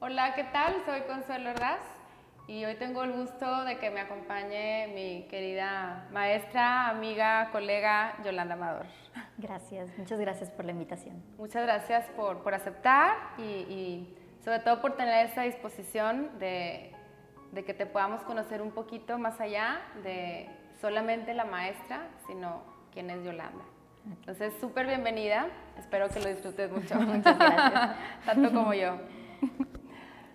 Hola, ¿qué tal? Soy Consuelo Ordaz y hoy tengo el gusto de que me acompañe mi querida maestra, amiga, colega Yolanda Amador. Gracias, muchas gracias por la invitación. Muchas gracias por, por aceptar y, y, sobre todo por tener esa disposición de, de que te podamos conocer un poquito más allá de solamente la maestra, sino quién es Yolanda. Entonces, súper bienvenida. Espero que lo disfrutes mucho. Muchas gracias. Tanto como yo.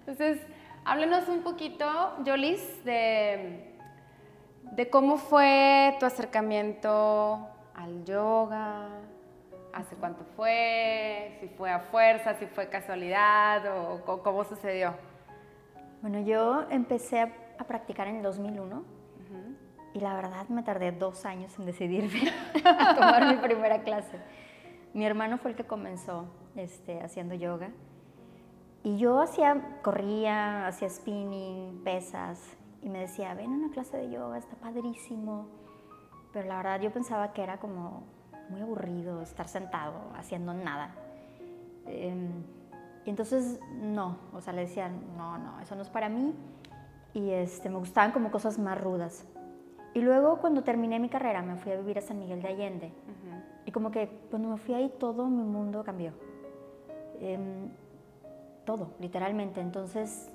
Entonces, háblenos un poquito, Yolis, de, de cómo fue tu acercamiento al yoga, hace cuánto fue, si fue a fuerza, si fue casualidad o, cómo sucedió. Bueno, yo empecé a, a practicar en el 2001 y la verdad me tardé dos años en decidirme a tomar mi primera clase. Mi hermano fue el que comenzó este, haciendo yoga y yo hacía, corría, hacía spinning, pesas y me decía, ven a una clase de yoga, está padrísimo. Pero la verdad yo pensaba que era como muy aburrido estar sentado haciendo nada. Em, y entonces no, o sea, le decía, no, no, eso no es para mí. Y este, me gustaban como cosas más rudas. Y luego cuando terminé mi carrera me fui a vivir a San Miguel de Allende. Y como que cuando me fui ahí todo mi mundo cambió. Em, todo, literalmente. Entonces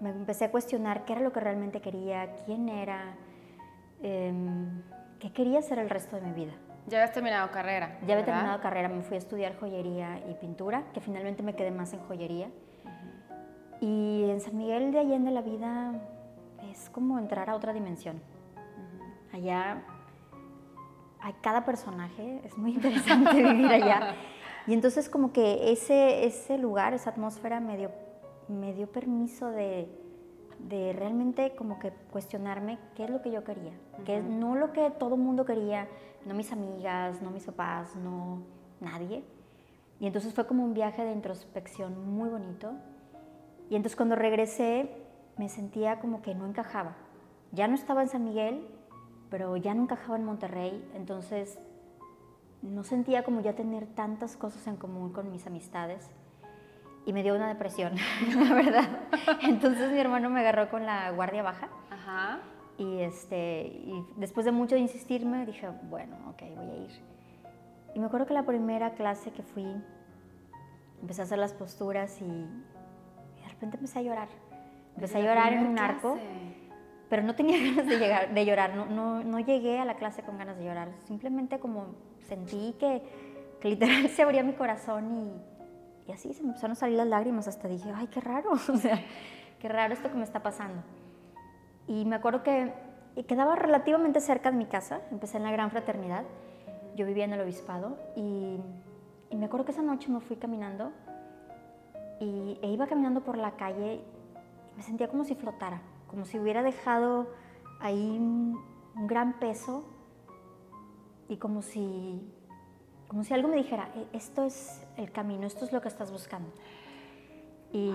me empecé a cuestionar qué era lo que realmente quería, quién era, em, qué quería hacer el resto de mi vida. Ya habías terminado carrera. Ya había terminado carrera, me fui a estudiar joyería y pintura, que finalmente me quedé más en joyería. Y en San Miguel de Allende la vida es como entrar a otra dimensión. Allá hay cada personaje, es muy interesante vivir allá. Y entonces como que ese, ese lugar, esa atmósfera me dio, me dio permiso de, de realmente como que cuestionarme qué es lo que yo quería, que no lo que todo el mundo quería, no mis amigas, no mis papás, no nadie. Y entonces fue como un viaje de introspección muy bonito. Y entonces cuando regresé me sentía como que no encajaba. Ya no estaba en San Miguel, pero ya no encajaba en Monterrey, entonces no sentía como ya tener tantas cosas en común con mis amistades y me dio una depresión, la verdad. Entonces mi hermano me agarró con la guardia baja Ajá. y este y después de mucho insistirme dije, bueno, ok, voy a ir. Y me acuerdo que la primera clase que fui empecé a hacer las posturas y, de repente empecé a llorar. Empecé a llorar en un arco pero no tenía ganas de, llegar, de llorar, no, no, no, llegué a la clase con ganas de llorar, simplemente como sentí que, que literal se abría mi corazón y, y, así se me empezaron a salir las lágrimas, hasta dije, ay, qué raro, o sea, qué raro esto que me está pasando. Y me acuerdo que quedaba relativamente cerca de mi casa, empecé en la Gran Fraternidad, yo vivía en el Obispado y, y me acuerdo que esa noche me fui caminando y, e iba caminando por la calle y me sentía como si flotara como si hubiera dejado ahí un, gran peso y como si, como si algo me dijera, e, esto es el camino, esto es lo que estás buscando. Y,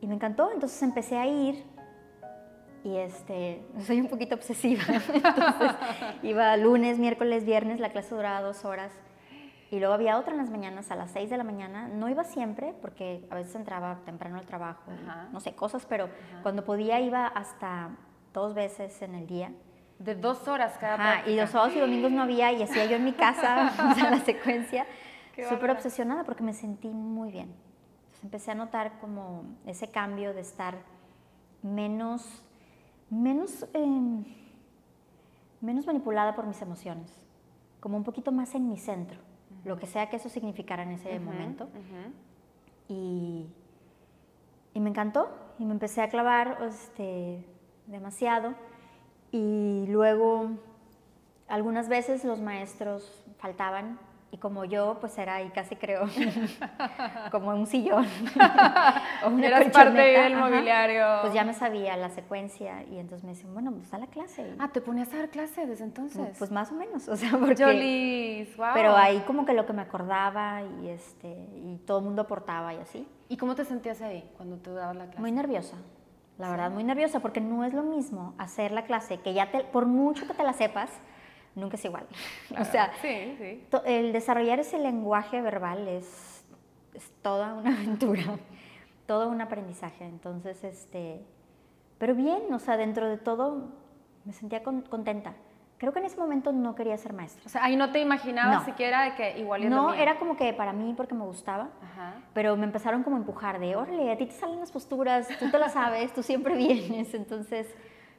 y me encantó, entonces empecé a ir y este, soy un poquito obsesiva, entonces iba lunes, miércoles, viernes, la clase duraba dos horas y luego había otra en las mañanas, a las 6 de la mañana. No iba siempre, porque a veces entraba temprano al trabajo, no sé, cosas, pero cuando podía iba hasta dos veces en el día. De dos horas cada Ajá, y los sábados y domingos no había, y hacía yo en mi casa, o sea, la secuencia. Súper obsesionada porque me sentí muy bien. Entonces empecé a notar como ese cambio de estar menos, menos, em, menos manipulada por mis emociones, como un poquito más en mi centro lo que sea que eso significara en ese momento. y, y, me encantó y me empecé a clavar este, demasiado. Y luego, algunas veces los maestros faltaban y como yo, pues era ahí casi creo, como un sillón. o una Eras parte del mobiliario. Pues ya me sabía la secuencia y entonces me decían, bueno, pues da la clase. Ah, ¿te ponías a dar clase desde entonces? Pues más o menos, o sea, porque... Jolis, wow. Pero ahí como que lo que me acordaba y, este, y todo el mundo aportaba y así. ¿Y cómo te sentías ahí cuando tú dabas la clase? Muy nerviosa. La verdad, muy nerviosa, porque no es lo mismo hacer la clase, que ya te, por mucho que te la sepas, nunca es igual. o sea, el desarrollar ese lenguaje verbal es, es toda una aventura. todo un aprendizaje. Entonces, este, pero bien, o sea, dentro de todo me sentía contenta. Creo que en ese momento no quería ser maestra. O sea, ahí no te imaginabas siquiera de que igual No, era como que para mí porque me gustaba, pero me empezaron como a empujar de, órale, a ti te salen las posturas, tú te las sabes, tú siempre vienes. Entonces,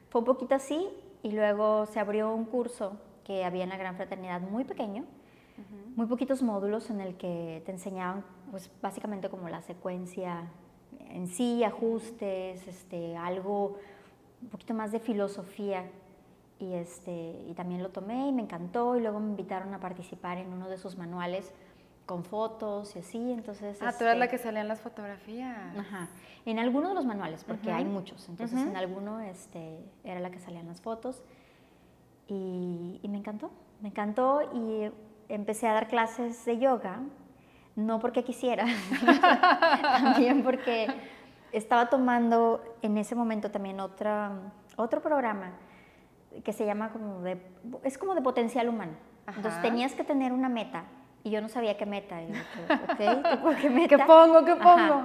fue un poquito así y luego se abrió un curso que había en la Gran Fraternidad muy pequeño, muy poquitos módulos en el que te enseñaban pues básicamente como la secuencia en sí, ajustes, este, algo un poquito más de filosofía y, este, y también lo tomé y me encantó. Y luego me invitaron a participar en uno de sus manuales con fotos y así, entonces... Ah, tú eras la este que salía en las fotografías. Ajá, en alguno de los manuales, porque hay muchos, entonces en alguno este, era la que salía en las fotos. Y, y me encantó, me encantó. Y empecé a dar clases de yoga, no porque quisiera, también porque estaba tomando en ese momento también otra, otro programa que se llama como de, es como de potencial humano. Entonces tenías que tener una meta y yo no sabía qué meta. Y ¿qué meta? ¿Qué pongo? ¿Qué pongo?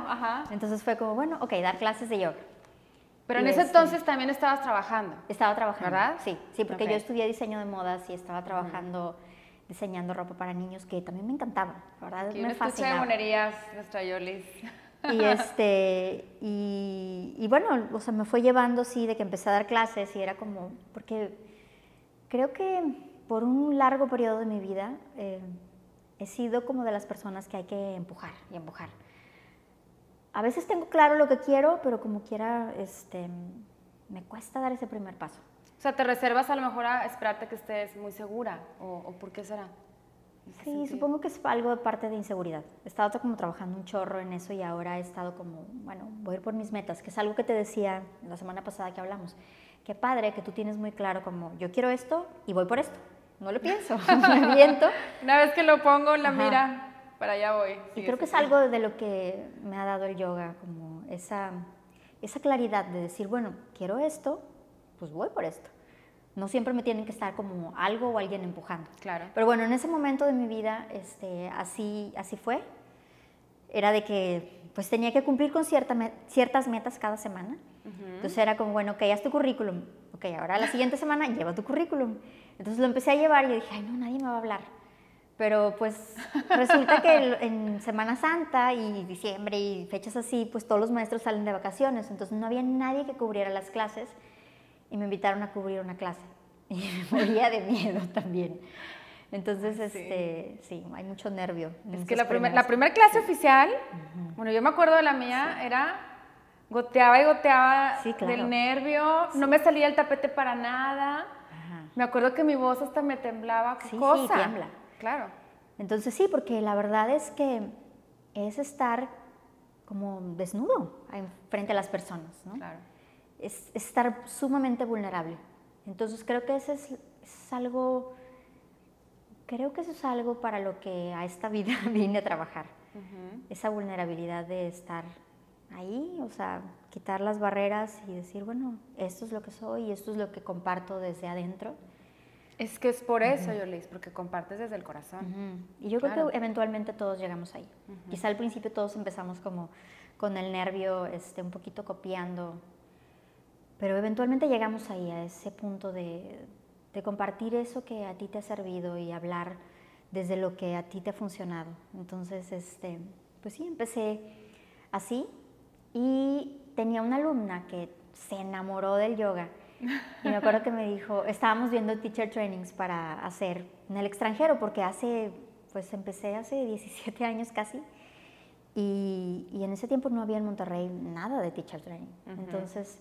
Entonces fue como, bueno, ok, dar clases de yoga. Pero en ese este entonces también estabas trabajando. Estaba trabajando. ¿Verdad? Sí, sí, porque yo estudié diseño de modas y estaba trabajando diseñando ropa para niños que también me encantaba, ¿verdad? me fascinaba. de monerías, nuestra Yolis. Y, este, y, bueno, o sea, me fue llevando así de que empecé a dar clases y era como, porque creo que por un largo periodo de mi vida eh, he sido como de las personas que hay que empujar y empujar. A veces tengo claro lo que quiero, pero como quiera, este, me cuesta dar ese primer paso. O sea, te reservas a lo mejor a esperarte que estés muy segura, o, o por qué será? Sí, supongo que es algo de parte de inseguridad. He estado como trabajando un chorro en eso y ahora he estado como, bueno, voy a ir por mis metas, que es algo que te decía la semana pasada que hablamos. Qué padre que tú tienes muy claro como, yo quiero esto y voy por esto. No lo pienso, me viento. Una vez que lo pongo la mira, para allá voy. y creo que es algo de lo que me ha dado el yoga, como esa, esa claridad de decir, bueno, quiero esto, pues voy por esto. No siempre me tienen que estar como algo o alguien empujando. Claro. Pero bueno, en ese momento de mi vida, este, así, así fue. Era de que pues tenía que cumplir con cierta, ciertas metas cada semana. Entonces era como, bueno, ok, haz tu currículum. Ok, ahora la siguiente semana lleva tu currículum. Entonces lo empecé a llevar y dije, ay, no, nadie me va a hablar. Pero pues resulta que en Semana Santa y diciembre y fechas así, pues todos los maestros salen de vacaciones. Entonces no había nadie que cubriera las clases y me invitaron a cubrir una clase. Y me moría de miedo también. Entonces, este, sí, hay mucho nervio. Es que la, primer, la primera clase oficial, bueno, yo me acuerdo de la mía, era goteaba y goteaba del nervio, no me salía el tapete para nada. Me acuerdo que mi voz hasta me temblaba. ¿Qué sí, cosa? Sí, tiembla. Claro. Entonces sí, porque la verdad es que es estar como desnudo frente a las personas, ¿no? Claro es, estar sumamente vulnerable. Entonces creo que eso es, algo, creo que eso es algo para lo que a esta vida vine a trabajar. Esa vulnerabilidad de estar ahí, o sea, quitar las barreras y decir, bueno, esto es lo que soy y esto es lo que comparto desde adentro. Es que es por eso, yo -huh. porque compartes desde el corazón. Y yo creo que eventualmente todos llegamos ahí. Quizá al principio todos empezamos como con el nervio este, un poquito copiando pero eventualmente llegamos ahí, a ese punto de, compartir eso que a ti te ha servido y hablar desde lo que a ti te ha funcionado. Entonces, este, pues sí, empecé así y tenía una alumna que se enamoró del yoga. Y me acuerdo que me dijo, estábamos viendo teacher trainings para hacer en el extranjero, porque hace, pues empecé hace 17 años casi, y, en ese tiempo no había en Monterrey nada de teacher training. Entonces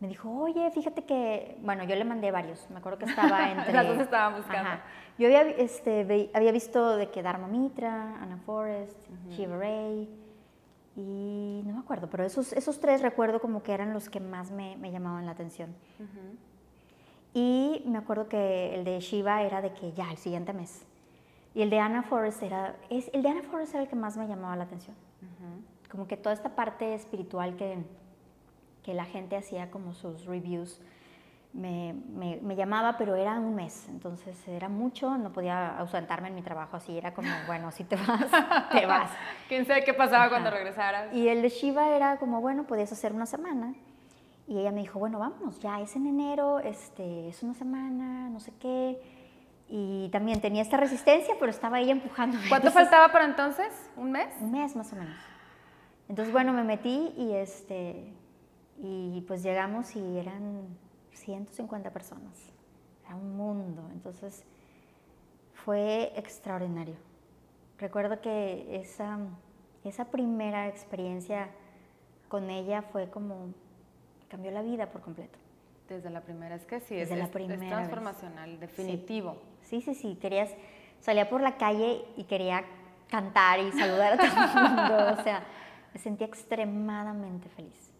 me dijo, oye, fíjate que, bueno, yo le mandé varios, me acuerdo que estaba entre... Las dos estaban buscando. Yo había, este, había visto de que Dharma Mitra, Anna Forrest, Shiva Ray, y no me acuerdo, pero esos, esos tres recuerdo como que eran los que más me, me llamaban la atención. Y me acuerdo que el de Shiva era de que ya, el siguiente mes. Y el de Anna Forrest era, es, el de Anna Forrest era el que más me llamaba la atención. Como que toda esta parte espiritual que que la gente hacía como sus reviews, me, me, llamaba, pero era un mes, entonces era mucho, no podía ausentarme en mi trabajo así, era como, bueno, si te vas, te vas. ¿Quién sabe qué pasaba cuando regresaras? Y el de Shiva era como, bueno, podías hacer una semana. Y ella me dijo, bueno, vámonos, ya es en enero, este, es una semana, no sé qué. Y también tenía esta resistencia, pero estaba ella empujando. ¿Cuánto faltaba para entonces? ¿Un mes? Un mes más o menos. Entonces, bueno, me metí y, este, y pues llegamos y eran 150 personas. Era un mundo. Entonces, fue extraordinario. Recuerdo que esa, esa primera experiencia con ella fue como, cambió la vida por completo. Desde la primera, es que sí, Desde es, la primera es transformacional, definitivo. Sí. sí, sí, querías, salía por la calle y quería cantar y saludar a todo el mundo, o sea, me sentía extremadamente feliz,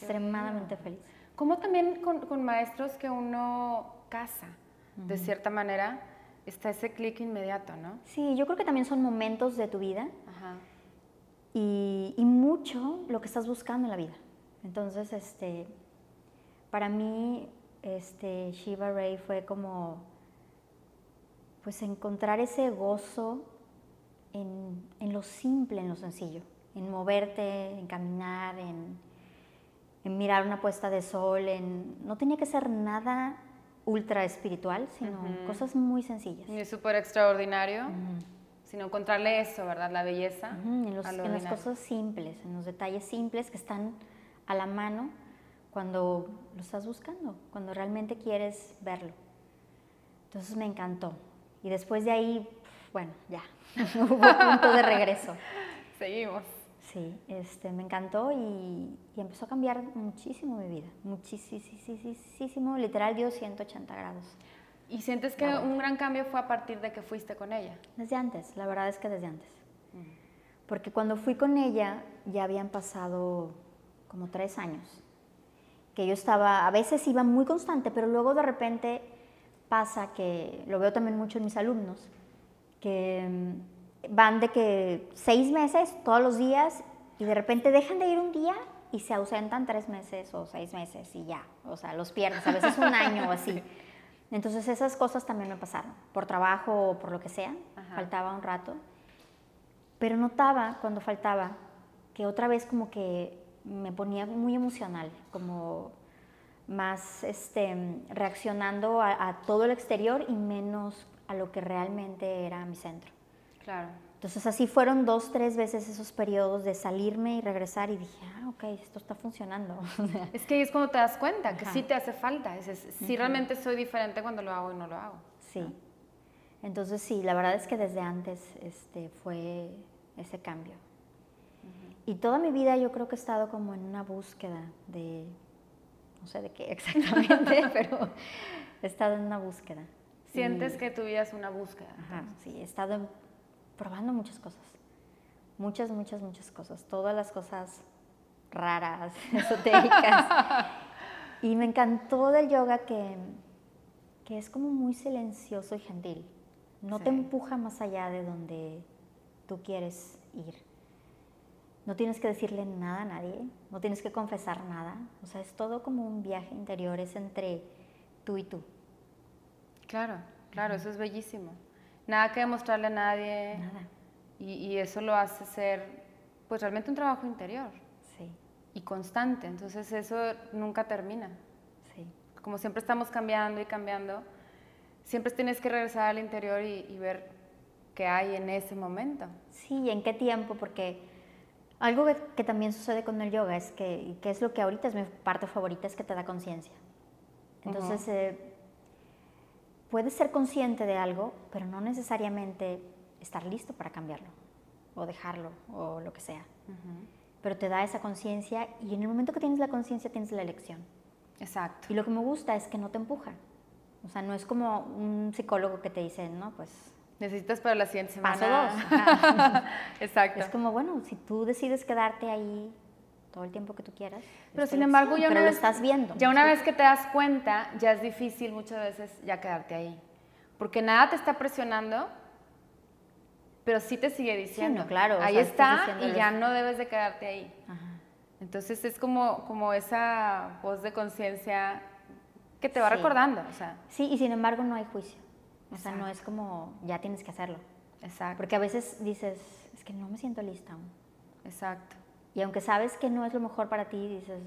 extremadamente feliz. Como también con, maestros que uno casa, de cierta manera, está ese clic inmediato, ¿no? Sí, yo creo que también son momentos de tu vida Y, y, mucho lo que estás buscando en la vida. Entonces, este, para mí, este, Shiva Ray fue como, pues encontrar ese gozo en, en lo simple, en lo sencillo, en moverte, en caminar, en en mirar una puesta de sol, en, no tenía que ser nada ultra espiritual, sino cosas muy sencillas. Ni súper extraordinario, sino encontrarle eso, ¿verdad? La belleza. en, las cosas simples, en los detalles simples que están a la mano cuando lo estás buscando, cuando realmente quieres verlo. Entonces me encantó. Y después de ahí, bueno, ya, hubo punto de regreso. Seguimos. Sí, este, me encantó y, empezó a cambiar muchísimo mi vida, muchísimo, literal dio 180 grados. ¿Y sientes que un gran cambio fue a partir de que fuiste con ella? Desde antes, la verdad es que desde antes. Porque cuando fui con ella ya habían pasado como tres años, que yo estaba, a veces iba muy constante, pero luego de repente pasa que, lo veo también mucho en mis alumnos, que mm, van de que seis meses todos los días y de repente dejan de ir un día y se ausentan tres meses o seis meses y ya, o sea, los pierdes, a veces un año o así. Entonces esas cosas también me pasaron, por trabajo o por lo que sea, faltaba un rato, pero notaba cuando faltaba que otra vez como que me ponía muy emocional, como más este, reaccionando a todo el exterior y menos a lo que realmente era mi centro. Claro. Entonces así fueron dos, tres veces esos periodos de salirme y regresar y dije, ah, ok, esto está funcionando. es que ahí es cuando te das cuenta que sí te hace falta. Es, sí realmente soy diferente cuando lo hago y no lo hago. Sí. Entonces sí, la verdad es que desde antes este, fue ese cambio. Y toda mi vida yo creo que he estado como en una búsqueda de, no sé de qué exactamente, pero he estado en una búsqueda. ¿Sientes que tu vida es una búsqueda? Ajá, sí, he estado en probando muchas cosas. Muchas, muchas, muchas cosas. Todas las cosas raras, esotéricas. y me encantó del yoga que, que es como muy silencioso y gentil. No te empuja más allá de donde tú quieres ir. No tienes que decirle nada a nadie, no tienes que confesar nada. O sea, es todo como un viaje interior, es entre tú y tú. Claro, claro, eso es bellísimo nada que demostrarle a nadie. Nada. Y, eso lo hace ser, pues realmente un trabajo interior. Sí. Y constante. Entonces eso nunca termina. Sí. Como siempre estamos cambiando y cambiando, siempre tienes que regresar al interior y, ver qué hay en ese momento. Sí, y en qué tiempo, porque algo que, también sucede con el yoga es que, que es lo que ahorita es mi parte favorita, es que te da conciencia. Entonces, puedes ser consciente de algo, pero no necesariamente estar listo para cambiarlo o dejarlo o lo que sea. Pero te da esa conciencia y en el momento que tienes la conciencia tienes la elección. Exacto. Y lo que me gusta es que no te empuja. O sea, no es como un psicólogo que te dice, no, pues... Necesitas para la siguiente semana. Paso dos. Exacto. Es como, bueno, si tú decides quedarte ahí todo el tiempo que tú quieras. Pero sin embargo, ya lo estás viendo. Ya una vez que te das cuenta, ya es difícil muchas veces ya quedarte ahí. Porque nada te está presionando, pero sí te sigue diciendo. claro. Ahí está y ya no debes de quedarte ahí. Entonces es como, como esa voz de conciencia que te va Sí. recordando, o sea, Sí, y sin embargo no hay juicio. O sea, no Exacto. es como, ya tienes que hacerlo. exacto, Porque a veces dices, es que no me siento lista aún. exacto, Y aunque sabes que no es lo mejor para ti, dices,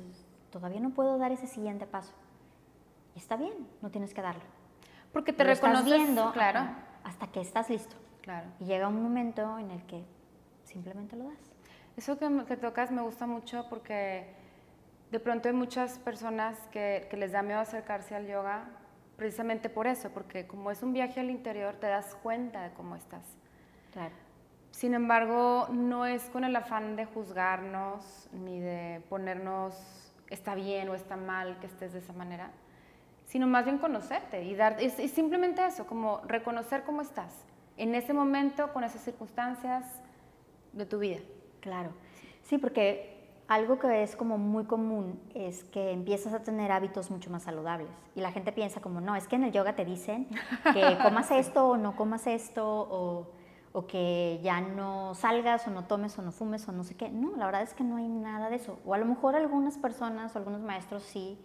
todavía no puedo dar ese siguiente paso. Y está bien, no tienes que darlo. porque te Lo estás viendo claro, hasta que estás listo. claro. Y llega un momento en el que simplemente lo das. Eso que tocas me gusta mucho porque de pronto hay muchas personas que, que les da miedo acercarse al yoga precisamente por eso, porque como es un viaje al interior te das cuenta de cómo estás. Claro. Sin embargo, no es con el afán de juzgarnos ni de ponernos está bien o está mal que estés de esa manera, sino más bien conocerte y dar, es, es simplemente eso, como reconocer cómo estás en ese momento, con esas circunstancias de tu vida. Claro. Sí, porque algo que es como muy común es que empiezas a tener hábitos mucho más saludables. Y la gente piensa como, no, es que en el yoga te dicen que comas esto o no comas esto, o, o que ya no salgas o no tomes o no fumes o no sé qué. No, la verdad es que no hay nada de eso. O a lo mejor algunas personas o algunos maestros sí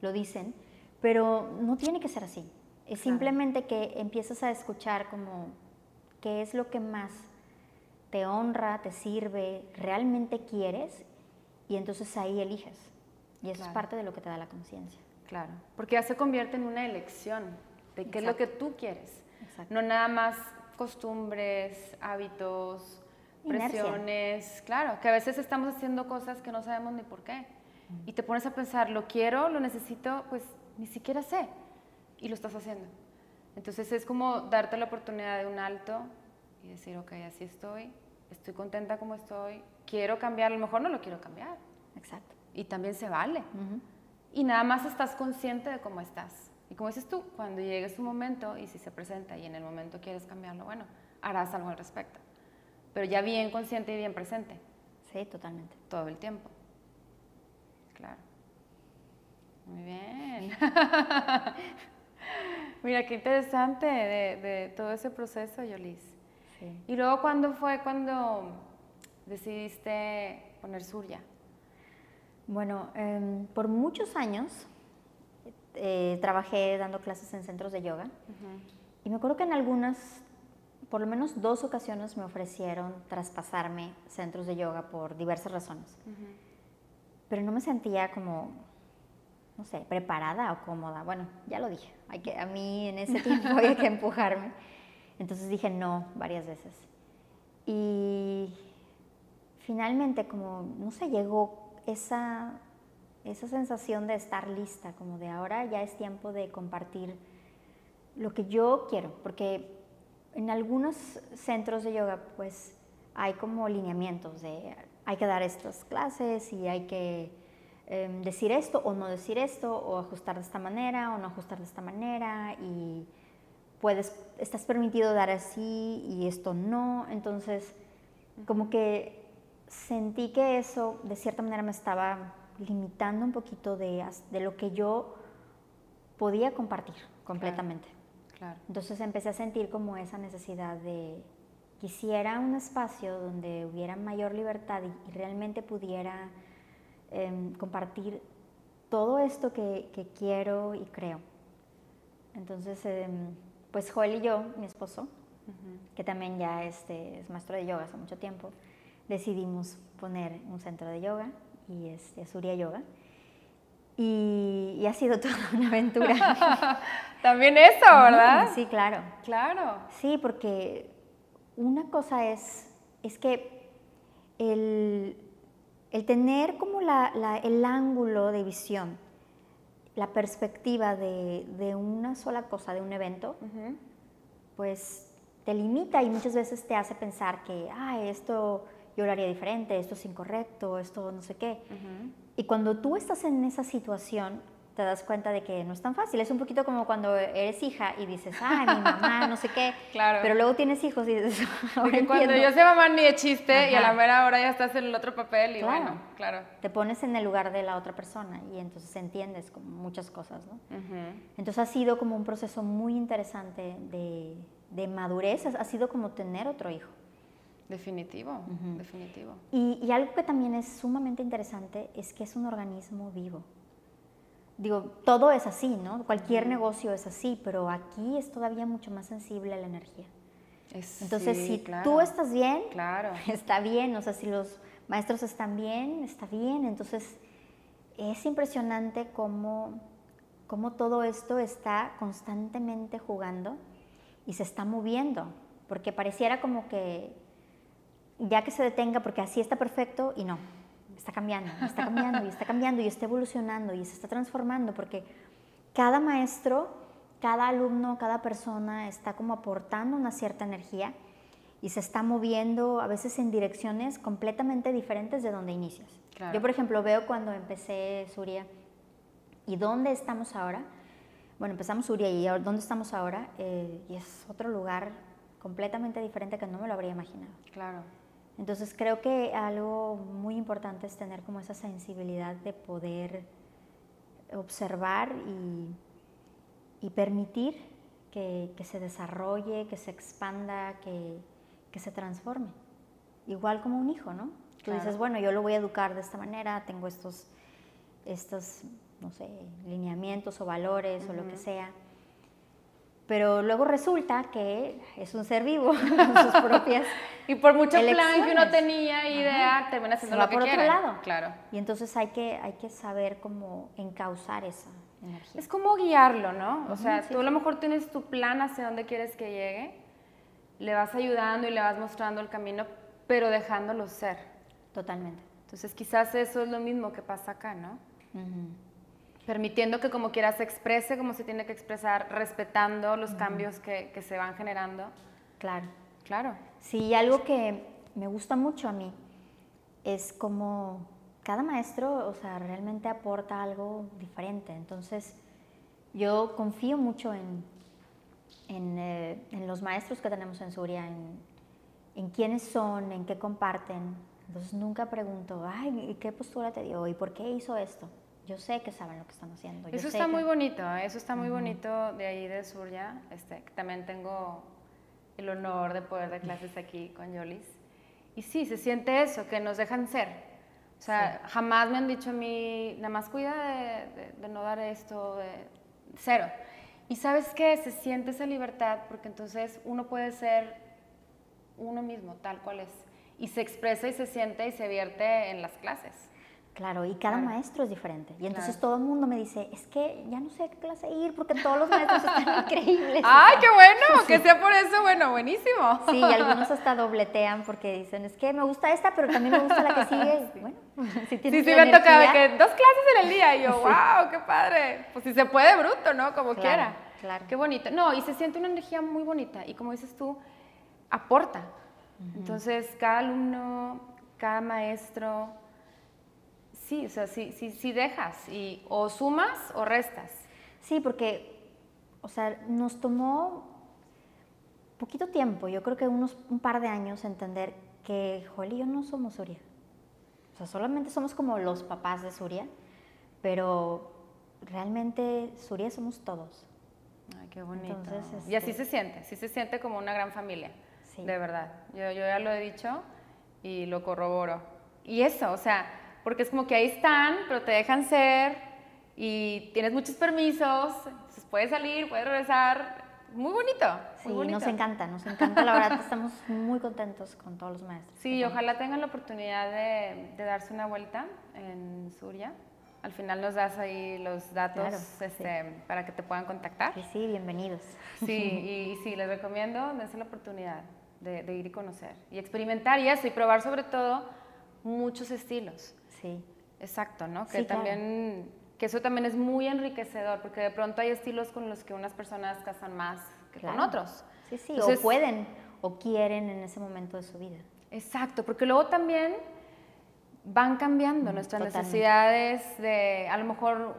lo dicen, pero no tiene que ser así. Es Claro. simplemente que empiezas a escuchar como qué es lo que más te honra, te sirve, realmente quieres y entonces ahí eliges. Y eso Claro. es parte de lo que te da la conciencia. Claro, porque ya se convierte en una elección de qué es lo que tú quieres. Exacto. No nada más costumbres, hábitos, Inercia. presiones. Claro, que a veces estamos haciendo cosas que no sabemos ni por qué. Y te pones a pensar, lo quiero, lo necesito, pues ni siquiera sé. Y lo estás haciendo. Entonces es como darte la oportunidad de un alto y decir, ok, así estoy, estoy contenta como estoy, quiero cambiar, a lo mejor no lo quiero cambiar. Exacto. Y también se vale. Ujú. Y nada más estás consciente de cómo estás. Y como dices tú, cuando llegue su momento y si se presenta y en el momento quieres cambiarlo, bueno, harás algo al respecto. Pero ya bien consciente y bien presente, Sí, totalmente. todo el tiempo. Claro. Muy bien. Mira, qué interesante de, de todo ese proceso, Yolis. Sí. Y luego, ¿cuándo fue cuando decidiste poner Surya? Bueno, em, por muchos años eh, trabajé dando clases en centros de yoga y me acuerdo que en algunas, por lo menos dos ocasiones me ofrecieron traspasarme centros de yoga por diversas razones. pero no me sentía como, no sé, preparada o cómoda. Bueno, ya lo dije, hay que, a mí en ese tiempo había que empujarme. Entonces dije no varias veces. Y finalmente como, no sé, llegó esa, esa sensación de estar lista, como de ahora ya es tiempo de compartir lo que yo quiero, porque en algunos centros de yoga pues hay como lineamientos de hay que dar estas clases y hay que em, decir esto o no decir esto o ajustar de esta manera o no ajustar de esta manera y puedes estás permitido dar así y esto no. Entonces como que sentí que eso de cierta manera me estaba limitando un poquito de, lo que yo podía compartir completamente. Claro. Entonces empecé a sentir como esa necesidad de quisiera un espacio donde hubiera mayor libertad y, y realmente pudiera em, compartir todo esto que, que quiero y creo. Entonces, em, pues Joel y yo, mi esposo, que también ya este, es maestro de yoga hace mucho tiempo, decidimos poner un centro de yoga y este, Surya Yoga. Y, y ha sido toda una aventura. También eso, ¿verdad? Sí, claro. Claro. Sí, porque una cosa es, es que el, el tener como la- la- el ángulo de visión, la perspectiva de, de una sola cosa, de un evento, pues te limita y muchas veces te hace pensar que, ah, esto yo lo haría diferente, esto es incorrecto, esto no sé qué. Ujú. Y cuando tú estás en esa situación, te das cuenta de que no es tan fácil. Es un poquito como cuando eres hija y dices, ay, mi mamá, no sé qué. Claro. Pero luego tienes hijos y dices, Porque cuando entiendo. yo sé mamá ni de chiste y a la Ajá. mera hora ya estás en el otro papel y Claro. bueno, claro. Te pones en el lugar de la otra persona y entonces entiendes como muchas cosas, ¿no? Ujú. Entonces ha sido como un proceso muy interesante de, de madurez, ha sido como tener otro hijo. Definitivo, definitivo. Y, y algo que también es sumamente interesante es que es un organismo vivo. digo, todo es así, ¿no? Cualquier negocio es así, pero aquí es todavía mucho más sensible a la energía. Entonces, si tú estás bien, claro. está bien, o sea, si los maestros están bien, está bien. Entonces, es impresionante cómo, cómo todo esto está constantemente jugando y se está moviendo, porque pareciera como que ya que se detenga, porque así está perfecto y no, está cambiando, está cambiando y está cambiando y está evolucionando y se está transformando, porque cada maestro, cada alumno, cada persona está como aportando una cierta energía y se está moviendo a veces en direcciones completamente diferentes de donde inicias. Yo, por ejemplo, veo cuando empecé Suria y dónde estamos ahora. Bueno, empezamos Suria y dónde estamos ahora eh, y es otro lugar completamente diferente que no me lo habría imaginado. Claro. Entonces creo que algo muy importante es tener como esa sensibilidad de poder observar y, permitir que, se desarrolle, que se expanda, que, se transforme. Igual como un hijo, ¿no? Tú dices, bueno, yo lo voy a educar de esta manera, tengo estos, estos no sé, lineamientos o valores o lo que sea pero luego resulta que es un ser vivo con sus propias y por mucho plan que uno tenía idea termina siendo lo que por otro lado. Claro. Y entonces hay que hay que saber cómo encauzar esa energía. Es como guiarlo no o sea tú a lo mejor tienes tu plan hacia dónde quieres que llegue le vas ayudando y le vas mostrando el camino pero dejándolo ser. Totalmente. Entonces quizás eso es lo mismo que pasa acá no permitiendo que como quiera se exprese como se tiene que expresar, respetando los cambios que, que, se van generando. Claro. Claro. Sí, algo que me gusta mucho a mí es como cada maestro, o sea, realmente aporta algo diferente. Entonces, yo confío mucho en, en, eh, en los maestros que tenemos en Suria, en, en quiénes son, en qué comparten. Entonces, nunca pregunto, ay, ¿qué postura te dio? ¿Y por qué hizo esto? Yo sé que saben lo que están haciendo. eso está muy bonito, ¿eh? eso está muy bonito de ahí de Surya. Este, también tengo el honor de poder dar clases aquí con Yolis. Y sí, se siente eso, que nos dejan ser. O sea, jamás me han dicho a mí, nada más cuida de, no dar esto, de cero. Y sabes qué, se siente esa libertad porque entonces uno puede ser uno mismo, tal cual es. Y se expresa y se siente y se vierte en las clases. Claro, y cada maestro es diferente. Y entonces todo el mundo me dice, es que ya no sé qué clase ir porque todos los maestros están increíbles. ¡Ay, qué bueno! Que sea por eso, bueno, buenísimo. Sí, y algunos hasta dobletean porque dicen, es que me gusta esta, pero también me gusta la que sigue. Bueno, si tienes Sí, sí, me que dos clases en el día y yo, wow, qué padre. Pues si se puede, bruto, ¿no? Como quiera. Claro. Qué bonito. No, y se siente una energía muy bonita y como dices tú, aporta. Entonces, cada alumno, cada maestro Sí, o sea, sí, sí, sí dejas, y, o sumas o restas. Sí, porque, o sea, nos tomó poquito tiempo, yo creo que unos un par de años entender que Joel y yo no somos Suria. O sea, solamente somos como los papás de Suria, pero realmente Suria somos todos. Ay, qué bonito. Y así este se siente, sí se siente como una gran familia, de verdad. Yo, yo ya lo he dicho y lo corroboro. Y eso, o sea, porque es como que ahí están, pero te dejan ser y tienes muchos permisos, puedes salir, puedes regresar, muy bonito. Sí, nos encanta, nos encanta, la verdad, estamos muy contentos con todos los maestros. Sí, ojalá tengan la oportunidad de, darse una vuelta en Suria. Al final nos das ahí los datos este, para que te puedan contactar. Sí, sí, bienvenidos. Sí, y, sí, les recomiendo, dense la oportunidad de, de ir y conocer y experimentar y eso, y probar sobre todo muchos estilos. Sí. Exacto, ¿no? Que también, que eso también es muy enriquecedor, porque de pronto hay estilos con los que unas personas casan más que con otros. Sí, sí, o pueden o quieren en ese momento de su vida. Exacto, porque luego también van cambiando nuestras necesidades de, a lo mejor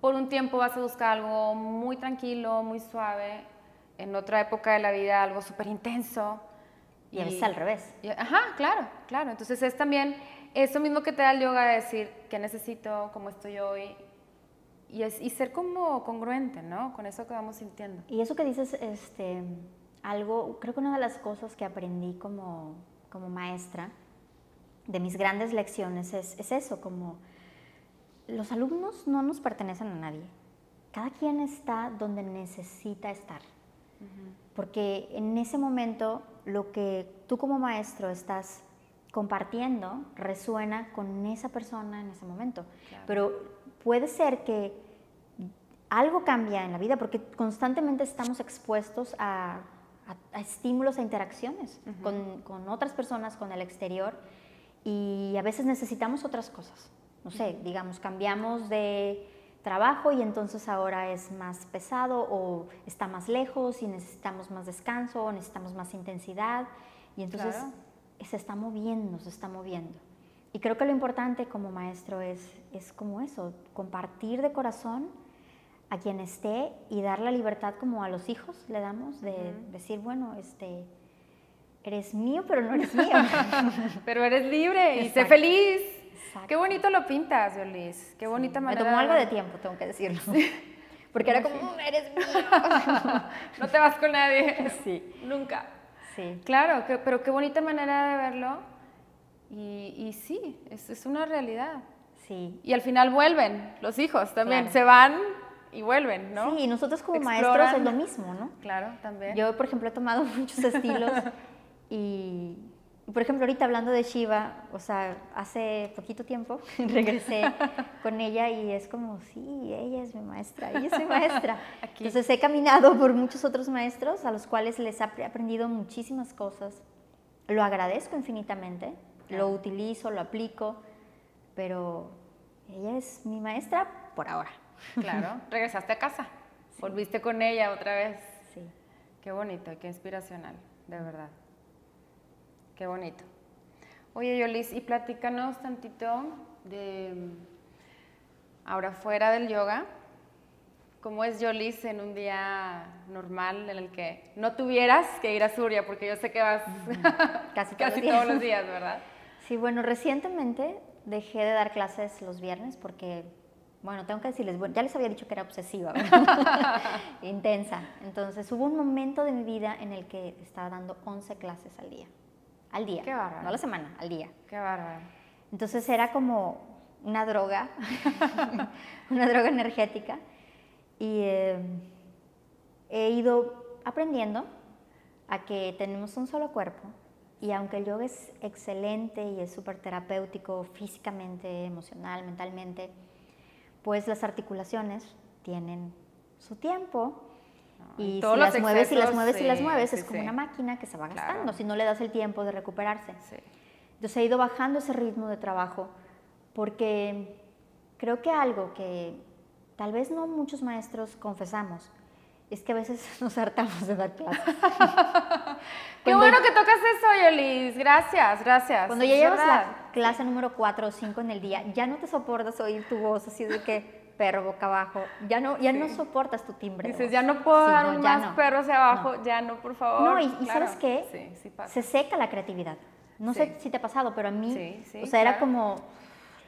por un tiempo vas a buscar algo muy tranquilo, muy suave, en otra época de la vida algo súper intenso. Y, a veces al revés. ajá, claro, claro. Entonces es también eso mismo que te da el yoga, de decir qué necesito, cómo estoy hoy, y, es, y ser como congruente, ¿no? Con eso que vamos sintiendo. Y eso que dices, este, algo, creo que una de las cosas que aprendí como, como maestra, de mis grandes lecciones, es, es eso, como los alumnos no nos pertenecen a nadie. Cada quien está donde necesita estar. Porque en ese momento lo que tú como maestro estás compartiendo resuena con esa persona en ese momento. Pero puede ser que algo cambia en la vida porque constantemente estamos expuestos a, estímulos, a interacciones con, con, otras personas, con el exterior y a veces necesitamos otras cosas. No sé, digamos, cambiamos de trabajo y entonces ahora es más pesado o está más lejos y necesitamos más descanso o necesitamos más intensidad. Y entonces se está moviendo, se está moviendo. Y creo que lo importante como maestro es, es como eso, compartir de corazón a quien esté y dar la libertad como a los hijos le damos de decir, bueno, este, eres mío, pero no eres mío. pero eres libre y sé feliz. Qué bonito lo pintas, Yolis. Qué bonita manera. Me tomó algo de tiempo, tengo que decirlo. Porque era como, mm, eres mío. no te vas con nadie. Sí. Nunca. Sí. Claro, pero qué bonita manera de verlo. Y, sí, es, es, una realidad. Sí. Y al final vuelven los hijos también. Se van y vuelven, ¿no? Sí, y nosotros como maestros es lo mismo, ¿no? Claro, también. Yo, por ejemplo, he tomado muchos estilos y, por ejemplo, ahorita hablando de Shiva, o sea, hace poquito tiempo regresé con ella y es como, sí, ella es mi maestra, ella es mi maestra. Entonces he caminado por muchos otros maestros a los cuales les he aprendido muchísimas cosas. Lo agradezco infinitamente, lo utilizo, lo aplico, pero ella es mi maestra por ahora. Claro, regresaste a casa, volviste con ella otra vez. Sí. Qué bonito, qué inspiracional, de verdad. Qué bonito. Oye, Yolis, y platícanos tantito de ahora fuera del yoga. ¿Cómo es Yolis en un día normal en el que no tuvieras que ir a Surya? Porque yo sé que vas casi, casi todos los días, ¿verdad? Sí, bueno, recientemente dejé de dar clases los viernes porque bueno, tengo que decirles, ya les había dicho que era obsesiva, intensa. Entonces hubo un momento de mi vida en el que estaba dando 11 clases al día. Al día. Qué bárbaro. No a la semana, al día. Qué bárbaro. Entonces era como una droga, una droga energética. Y eh, he ido aprendiendo a que tenemos un solo cuerpo y aunque el yoga es excelente y es súper terapéutico físicamente, emocional, mentalmente, pues las articulaciones tienen su tiempo y, si las mueves y las mueves y las mueves es como una máquina que se va gastando si no le das el tiempo de recuperarse. Entonces he ido bajando ese ritmo de trabajo porque creo que algo que tal vez no muchos maestros confesamos es que a veces nos hartamos de dar clases. Qué bueno que tocas eso, Yolis. Gracias, gracias. Cuando ya llevas la clase número 4 o 5 en el día, ya no te soportas oír tu voz así de que perro boca abajo. Ya no, ya no soportas tu timbre. Dices, ya no puedo dar un más perro hacia abajo, ya no, por favor. No, y, ¿sabes qué? Se seca la creatividad. No sé si te ha pasado, pero a mí, o sea, era como,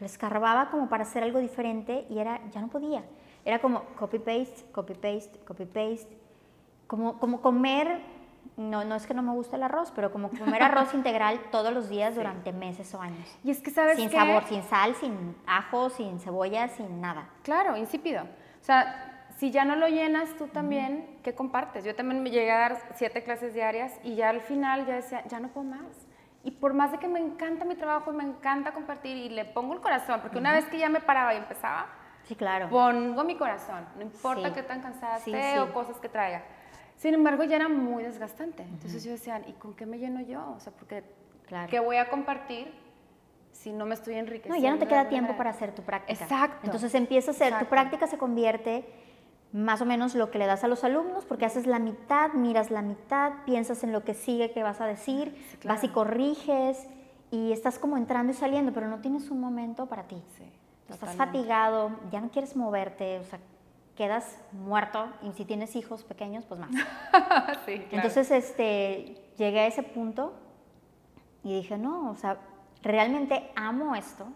le escarbaba como para hacer algo diferente y era, ya no podía. Era como copy-paste, copy-paste, copy-paste. Como, como comer, no, no es que no me guste el arroz, pero como comer arroz integral todos los días durante meses o años. Y es que sabes Sin sabor, sin sal, sin ajo, sin cebolla, sin nada. Claro, insípido. O sea, si ya no lo llenas tú también, ¿qué compartes? Yo también me llegué a dar siete clases diarias y ya al final ya decía, ya no puedo más. Y por más de que me encanta mi trabajo, me encanta compartir y le pongo el corazón, porque una vez que ya me paraba y empezaba, Sí, claro. Pongo mi corazón, no importa qué tan cansada esté o cosas que traiga. Sin embargo, ya era muy desgastante. Entonces yo decía, ¿y con qué me lleno yo? O sea, porque claro. ¿qué voy a compartir si no me estoy enriqueciendo? No, ya no te queda tiempo para hacer tu práctica. Exacto. Entonces empieza a hacer, tu práctica se convierte más o menos lo que le das a los alumnos, porque haces la mitad, miras la mitad, piensas en lo que sigue que vas a decir, vas y corriges y estás como entrando y saliendo, pero no tienes un momento para ti. Sí estás fatigado, ya no quieres moverte, o sea, quedas muerto y si tienes hijos pequeños, pues más. sí, Entonces, este, llegué a ese punto y dije, no, o sea, realmente amo esto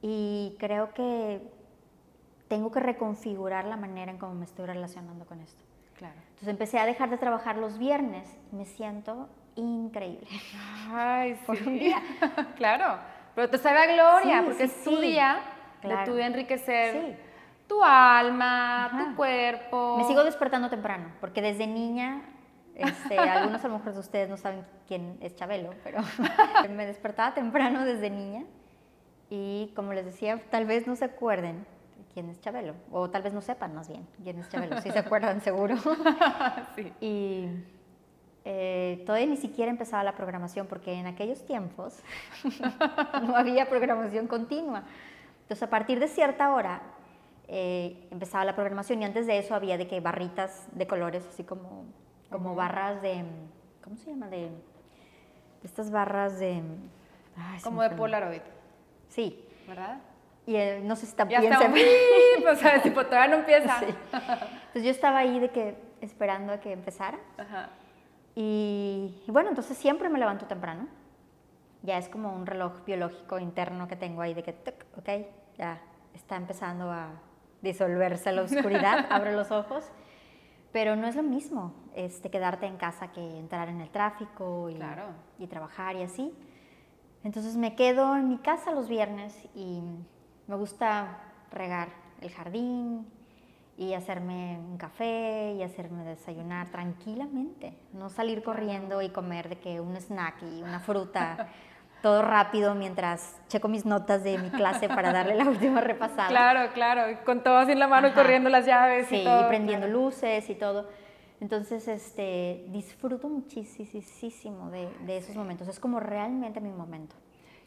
y creo que tengo que reconfigurar la manera en cómo me estoy relacionando con esto. Claro. Entonces empecé a dejar de trabajar los viernes y me siento increíble. Ay, sí. Por un día. claro. Pero te sabe a gloria, porque es tu día de tu enriquecer tu alma, tu cuerpo. Me sigo despertando temprano, porque desde niña, este, algunos a lo mejor de ustedes no saben quién es Chabelo, pero me despertaba temprano desde niña y como les decía, tal vez no se acuerden quién es Chabelo, o tal vez no sepan más bien quién es Chabelo, si se acuerdan seguro. sí. Y eh, todavía ni siquiera empezaba la programación, porque en aquellos tiempos no había programación continua. Entonces, a partir de cierta hora eh, empezaba la programación y antes de eso había de que barritas de colores, así como, como barras de, ¿cómo se llama? De, estas barras de... como de Polaroid. Sí. ¿Verdad? Y eh, no sé si también ya se o sea, tipo, todavía no empieza. Entonces yo estaba ahí de que esperando a que empezara. Ajá. Y, bueno, entonces siempre me levanto temprano. Ya es como un reloj biológico interno que tengo ahí de que, ok, ya está empezando a disolverse la oscuridad, abre los ojos. Pero no es lo mismo este, quedarte en casa que entrar en el tráfico y, y trabajar y así. Entonces me quedo en mi casa los viernes y me gusta regar el jardín y hacerme un café y hacerme desayunar tranquilamente, no salir corriendo y comer de que un snack y una fruta, todo rápido mientras checo mis notas de mi clase para darle la última repasada. Claro, claro, con todo así en la mano y corriendo las llaves y todo. y prendiendo luces y todo. Entonces, este, disfruto muchísimo de, de esos momentos, es como realmente mi momento.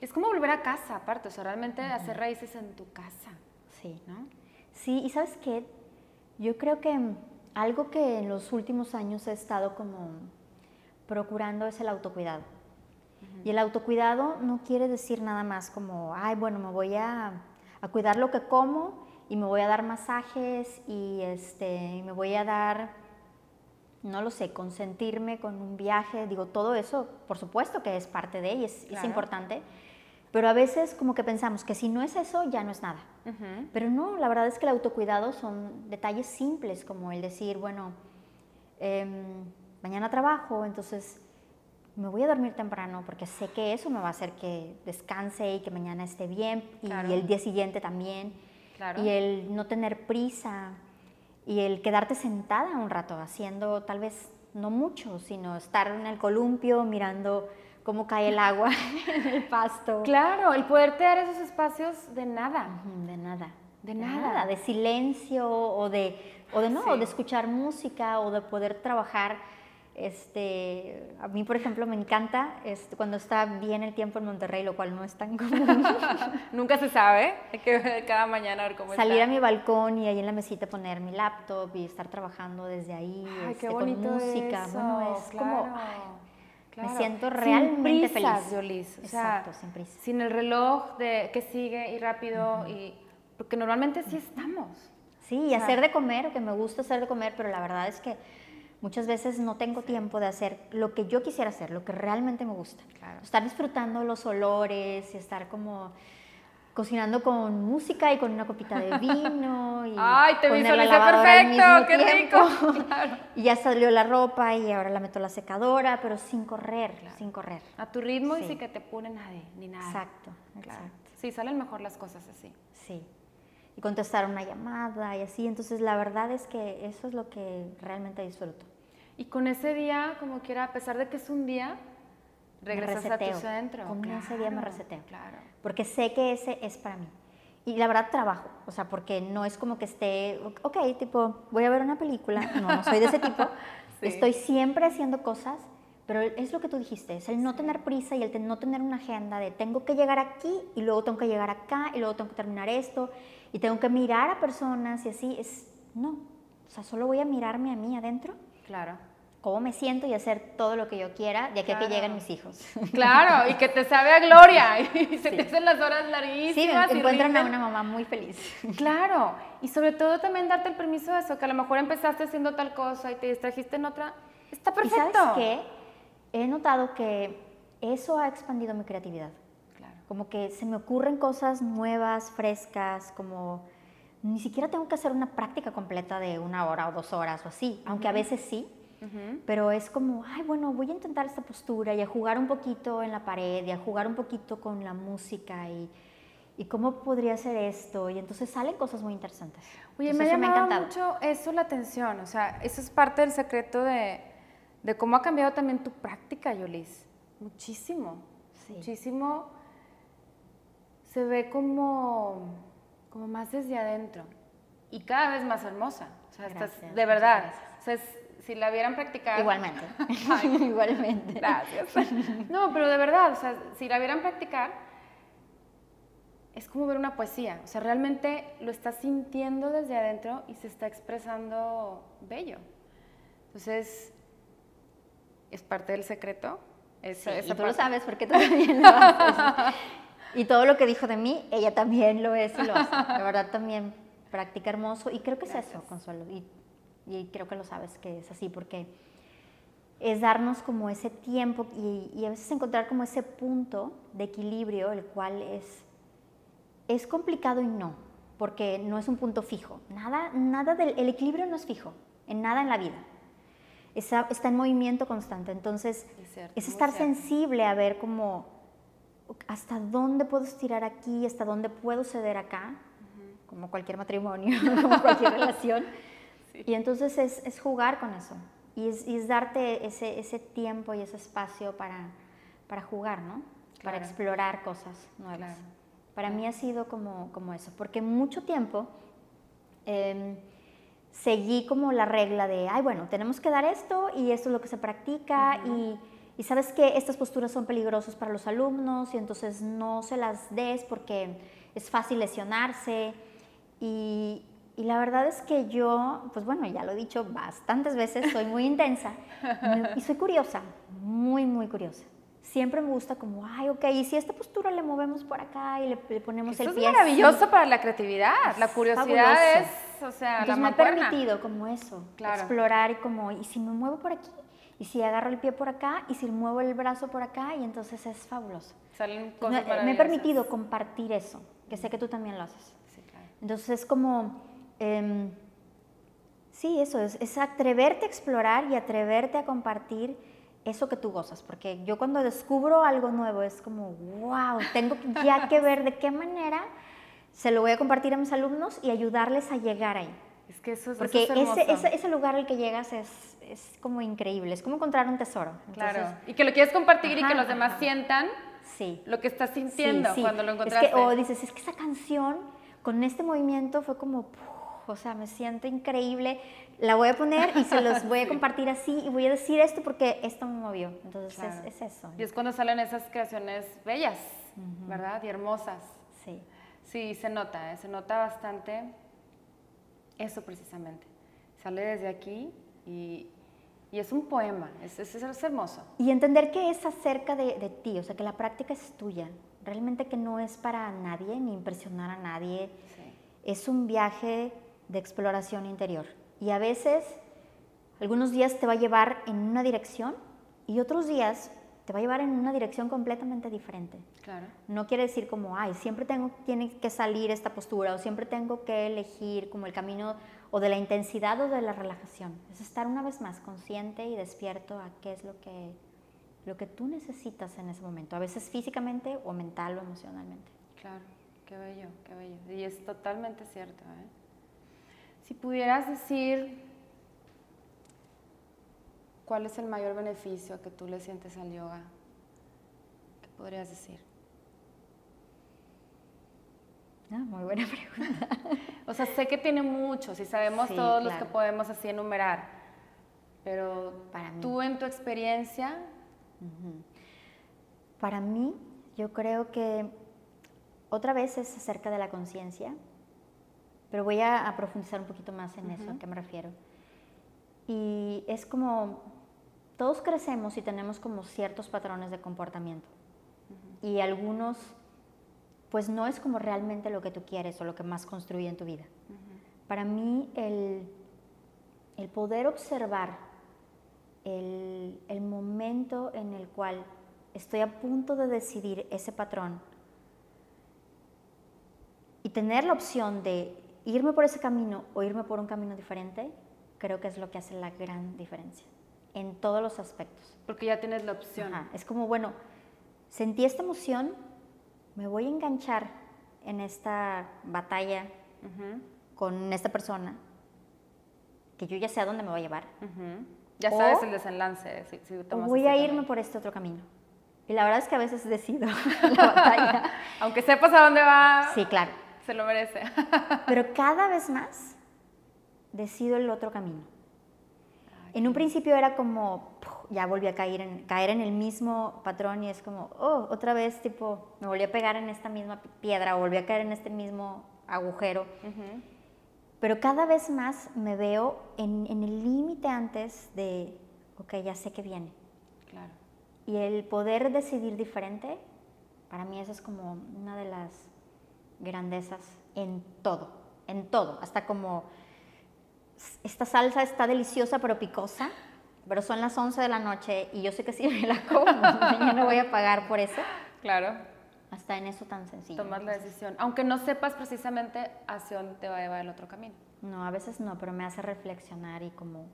Es como volver a casa, aparte, o sea, realmente hacer raíces en tu casa. Sí, ¿no? Sí, y sabes qué, yo creo que algo que en los últimos años he estado como procurando es el autocuidado. Y el autocuidado no quiere decir nada más como, ay, bueno, me voy a, a cuidar lo que como y me voy a dar masajes y este, me voy a dar, no lo sé, consentirme con un viaje. Digo, todo eso, por supuesto que es parte de ella, es, es importante pero a veces como que pensamos que si no es eso, ya no es nada. Pero no, la verdad es que el autocuidado son detalles simples, como el decir, bueno, em, mañana trabajo, entonces me voy a dormir temprano porque sé que eso me va a hacer que descanse y que mañana esté bien y, el día siguiente también. Y el no tener prisa y el quedarte sentada un rato haciendo tal vez no mucho, sino estar en el columpio mirando cómo cae el agua en el pasto. Claro, el poder tener esos espacios de nada. De nada. De nada, de silencio o de, o de no, de escuchar música o de poder trabajar. Este, a mí, por ejemplo, me encanta este, cuando está bien el tiempo en Monterrey, lo cual no es tan común. Nunca se sabe, hay que ver cada mañana a ver cómo Salir a mi balcón y ahí en la mesita poner mi laptop y estar trabajando desde ahí Ay, qué este, bonito con música. bueno, es como me siento realmente sin prisas, feliz. Exacto, sin prisa. Sin el reloj de que sigue y rápido y porque normalmente sí estamos. Sí, y hacer de comer, que me gusta hacer de comer, pero la verdad es que muchas veces no tengo tiempo de hacer lo que yo quisiera hacer, lo que realmente me gusta. Claro. Estar disfrutando los olores y estar como cocinando con música y con una copita de vino. Y ¡Ay, te visualicé perfecto! ¡Qué rico! Y ya salió la ropa y ahora la meto a la secadora, pero sin correr, sin correr. A tu ritmo y sin que te pone nadie, ni nada. Exacto, exacto. Sí, salen mejor las cosas así. Sí. Y contestar una llamada y así. Entonces, la verdad es que eso es lo que realmente disfruto. Y con ese día, como quiera, a pesar de que es un día, regresas a tu centro. Con ese día me reseteo. Claro. Porque sé que ese es para mí. Y la verdad trabajo, o sea, porque no es como que esté, ok, tipo, voy a ver una película, no, no soy de ese tipo. Estoy siempre haciendo cosas, pero es lo que tú dijiste, es el no tener prisa y el no tener una agenda de tengo que llegar aquí y luego tengo que llegar acá y luego tengo que terminar esto y tengo que mirar a personas y así, es, no, o sea, solo voy a mirarme a mí adentro. Claro cómo me siento y hacer todo lo que yo quiera de aquí a que lleguen mis hijos. Claro, y que te sabe a gloria y se te hacen las horas larguísimas. Sí, encuentran a una mamá muy feliz. Claro, y sobre todo también darte el permiso de eso, que a lo mejor empezaste haciendo tal cosa y te distrajiste en otra. Está perfecto. ¿Y sabes qué? He notado que eso ha expandido mi creatividad. Claro. Como que se me ocurren cosas nuevas, frescas, como ni siquiera tengo que hacer una práctica completa de una hora o dos horas o así, aunque a veces sí pero es como, ay, bueno, voy a intentar esta postura y a jugar un poquito en la pared y a jugar un poquito con la música y, ¿Y cómo podría ser esto? Y entonces salen cosas muy interesantes. Oye, me ha llamado mucho eso la atención, o sea, eso es parte del secreto de, de cómo ha cambiado también tu práctica, Yolis. Muchísimo, muchísimo. Se ve como, como más desde adentro y cada vez más hermosa. O sea, estás, de verdad. O sea, si la vieran practicar. Igualmente. Igualmente. Gracias. No, pero de verdad, o sea, si la vieran practicar, es como ver una poesía. O sea, realmente lo estás sintiendo desde adentro y se está expresando bello. Entonces, es parte del secreto. sí, y tú lo sabes porque tú también lo haces. Y todo lo que dijo de mí, ella también lo es y lo hace. La verdad también practica hermoso y creo que es eso, Consuelo. Y, y, creo que lo sabes que es así porque es darnos como ese tiempo y, y a veces encontrar como ese punto de equilibrio, el cual es es complicado y no, porque no es un punto fijo. Nada, nada del el equilibrio no es fijo, en nada en la vida. Está, está en movimiento constante. Entonces, es, estar sensible a ver cómo hasta dónde puedo estirar aquí, hasta dónde puedo ceder acá, como cualquier matrimonio, como cualquier relación. Y entonces es, es, jugar con eso. Y es, es darte ese, ese, tiempo y ese espacio para, para jugar, ¿no? Para explorar cosas nuevas. Para mí ha sido como, como eso, porque mucho tiempo em, seguí como la regla de, ay, bueno, tenemos que dar esto y esto es lo que se practica y, y, sabes que estas posturas son peligrosas para los alumnos y entonces no se las des porque es fácil lesionarse. Y, y la verdad es que yo, pues bueno, ya lo he dicho bastantes veces, soy muy intensa y soy curiosa, muy, muy curiosa. Siempre me gusta como, ay, ok, y si esta postura le movemos por acá y le, ponemos el pie. Es maravilloso para la creatividad, la curiosidad es, o sea, Entonces me ha permitido como eso, explorar y como, y si me muevo por aquí, y si agarro el pie por acá, y si muevo el brazo por acá, y entonces es fabuloso. Salen cosas me, me he permitido compartir eso, que sé que tú también lo haces. Sí, claro. Entonces es como, eh, sí, eso, es, es atreverte a explorar y atreverte a compartir eso que tú gozas, porque yo cuando descubro algo nuevo es como, wow, tengo ya que ver de qué manera se lo voy a compartir a mis alumnos y ayudarles a llegar ahí. Es que eso es Porque ese, ese, ese, lugar al que llegas es, es, como increíble, es como encontrar un tesoro. claro, y que lo quieres compartir y que los demás sientan sí. lo que estás sintiendo cuando lo encontraste. Es que, o dices, es que esa canción con este movimiento fue como, o sea, me siento increíble, la voy a poner y se los voy a compartir así y voy a decir esto porque esto me movió. Entonces es, eso. Y es cuando salen esas creaciones bellas, ¿verdad? Y hermosas. Sí. Sí, se nota, ¿eh? se nota bastante eso precisamente. Sale desde aquí y, y es un poema, es, es, es, hermoso. Y entender que es acerca de, de ti, o sea, que la práctica es tuya, realmente que no es para nadie ni impresionar a nadie. Es un viaje de exploración interior. Y a veces, algunos días te va a llevar en una dirección y otros días te va a llevar en una dirección completamente diferente. Claro. No quiere decir como, ay, siempre tengo, tiene que salir esta postura o siempre tengo que elegir como el camino o de la intensidad o de la relajación. Es estar una vez más consciente y despierto a qué es lo que, lo que tú necesitas en ese momento, a veces físicamente o mental o emocionalmente. Claro, qué bello, qué bello. Y es totalmente cierto. ¿eh? Si pudieras decir cuál es el mayor beneficio que tú le sientes al yoga, ¿qué podrías decir? Ah, muy buena pregunta. o sea, sé que tiene muchos y sabemos todos los que podemos así enumerar, pero Para tú en tu experiencia... Para mí, yo creo que otra vez es acerca de la conciencia, pero voy a, profundizar un poquito más en eso, a qué me refiero. Y es como, todos crecemos y tenemos como ciertos patrones de comportamiento. Y algunos, pues no es como realmente lo que tú quieres o lo que más construye en tu vida. Para mí, el, el poder observar el, el, momento en el cual estoy a punto de decidir ese patrón y tener la opción de irme por ese camino o irme por un camino diferente, creo que es lo que hace la gran diferencia en todos los aspectos. Porque ya tienes la opción. Es como, bueno, sentí esta emoción, me voy a enganchar en esta batalla con esta persona, que yo ya sé a dónde me va a llevar. Ya sabes el desenlace. o voy a irme por este otro camino. Y la verdad es que a veces decido la batalla. Aunque sepas a dónde va. Sí, claro. Se lo merece. Pero cada vez más decido el otro camino. En un principio era como, ya volví a caer en, caer en el mismo patrón y es como, oh, otra vez, tipo, me volví a pegar en esta misma piedra o volví a caer en este mismo agujero. Pero cada vez más me veo en, en el límite antes de, ok, ya sé que viene. Claro. Y el poder decidir diferente, para mí eso es como una de las grandezas en todo, en todo, hasta como esta salsa está deliciosa pero picosa, pero son las 11 de la noche y yo sé que si me la como, mañana voy a pagar por eso. Claro. Hasta en eso tan sencillo. Tomar la decisión, aunque no sepas precisamente hacia dónde te va a llevar el otro camino. No, a veces no, pero me hace reflexionar y como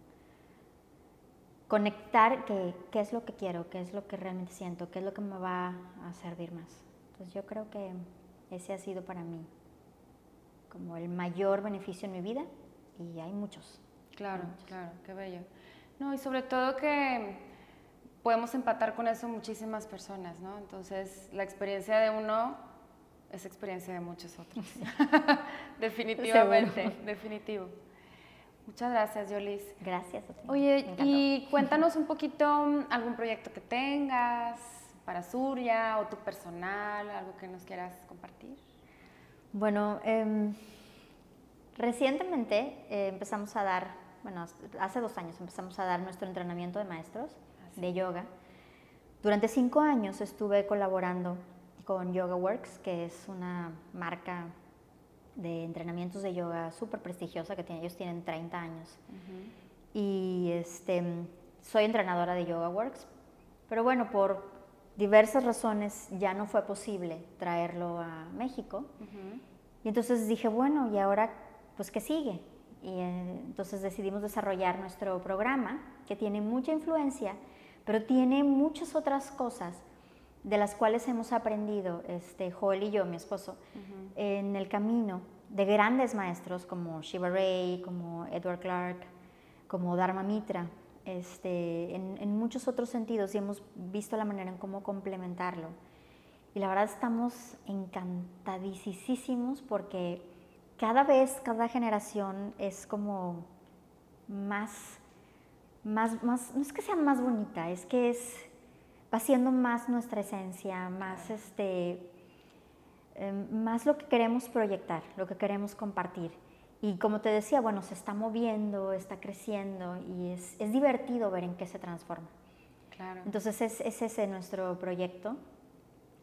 conectar qué es lo que quiero, qué es lo que realmente siento, qué es lo que me va a servir más. Entonces yo creo que ese ha sido para mí como el mayor beneficio en mi vida y hay muchos. Claro, claro, qué bello. No, y sobre todo que podemos empatar con eso muchísimas personas, ¿no? Entonces, la experiencia de uno es experiencia de muchos otros. Definitivamente, definitivo. Muchas gracias, Yolis. Gracias. Oye, y cuéntanos un poquito algún proyecto que tengas para Surya o tu personal, algo que nos quieras compartir. Bueno, eh, Recientemente eh, empezamos a dar, bueno, hace dos años empezamos a dar nuestro entrenamiento de maestros de yoga. Durante cinco años estuve colaborando con Yoga Works, que es una marca de entrenamientos de yoga súper prestigiosa, que tiene, ellos tienen 30 años. Y este, soy entrenadora de Yoga Works, pero bueno, por diversas razones ya no fue posible traerlo a México. Y entonces dije, bueno, ¿y ahora pues que sigue. Y eh, entonces decidimos desarrollar nuestro programa, que tiene mucha influencia, pero tiene muchas otras cosas de las cuales hemos aprendido, este, Joel y yo, mi esposo, en el camino de grandes maestros como Shiva Ray, como Edward Clark, como Dharma Mitra, este, en, en, muchos otros sentidos y hemos visto la manera en cómo complementarlo. Y la verdad estamos encantadísimos porque cada vez, cada generación es como más, más, más, no es que sea más bonita, es que es, va siendo más nuestra esencia, más este, em, más lo que queremos proyectar, lo que queremos compartir. Y como te decía, bueno, se está moviendo, está creciendo y es, es divertido ver en qué se transforma. Claro. Entonces es, es ese nuestro proyecto,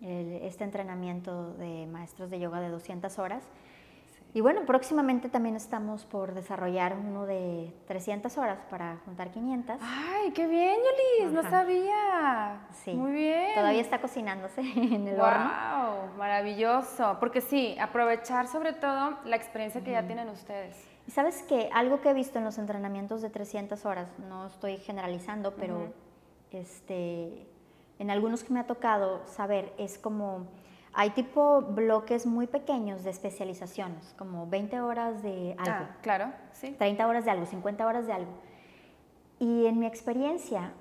este entrenamiento de maestros de yoga de 200 horas y bueno, próximamente también estamos por desarrollar uno de 300 horas para juntar 500. ¡Ay, qué bien, Yolis! No sabía. Sí. Muy bien. Todavía está cocinándose en el wow, horno. ¡Wow! Maravilloso. Porque sí, aprovechar sobre todo la experiencia que ya tienen ustedes. Y sabes que algo que he visto en los entrenamientos de 300 horas, no estoy generalizando, pero este, en algunos que me ha tocado saber, es como hay tipo bloques muy pequeños de especializaciones, como 20 horas de algo. Ah, claro, sí. 30 horas de algo, 50 horas de algo. Y en mi experiencia,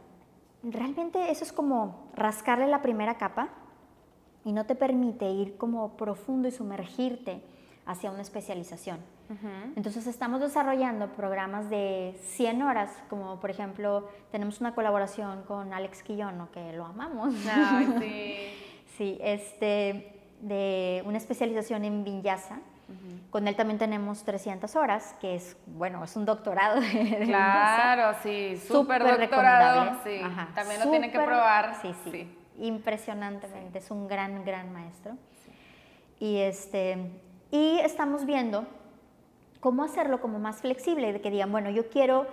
realmente eso es como rascarle la primera capa y no te permite ir como profundo y sumergirte hacia una especialización. Entonces estamos desarrollando programas de 100 horas, como por ejemplo tenemos una colaboración con Alex Quillono, que lo amamos. Ay, sí. Sí, este, de una especialización en vinyasa. Con él también tenemos 300 horas, que es, bueno, es un doctorado de, Claro, sí, súper doctorado. Sí, también lo tiene que probar. Sí, sí, impresionantemente, es un gran, gran maestro. Y, este, y estamos viendo cómo hacerlo como más flexible, de que digan, bueno, yo quiero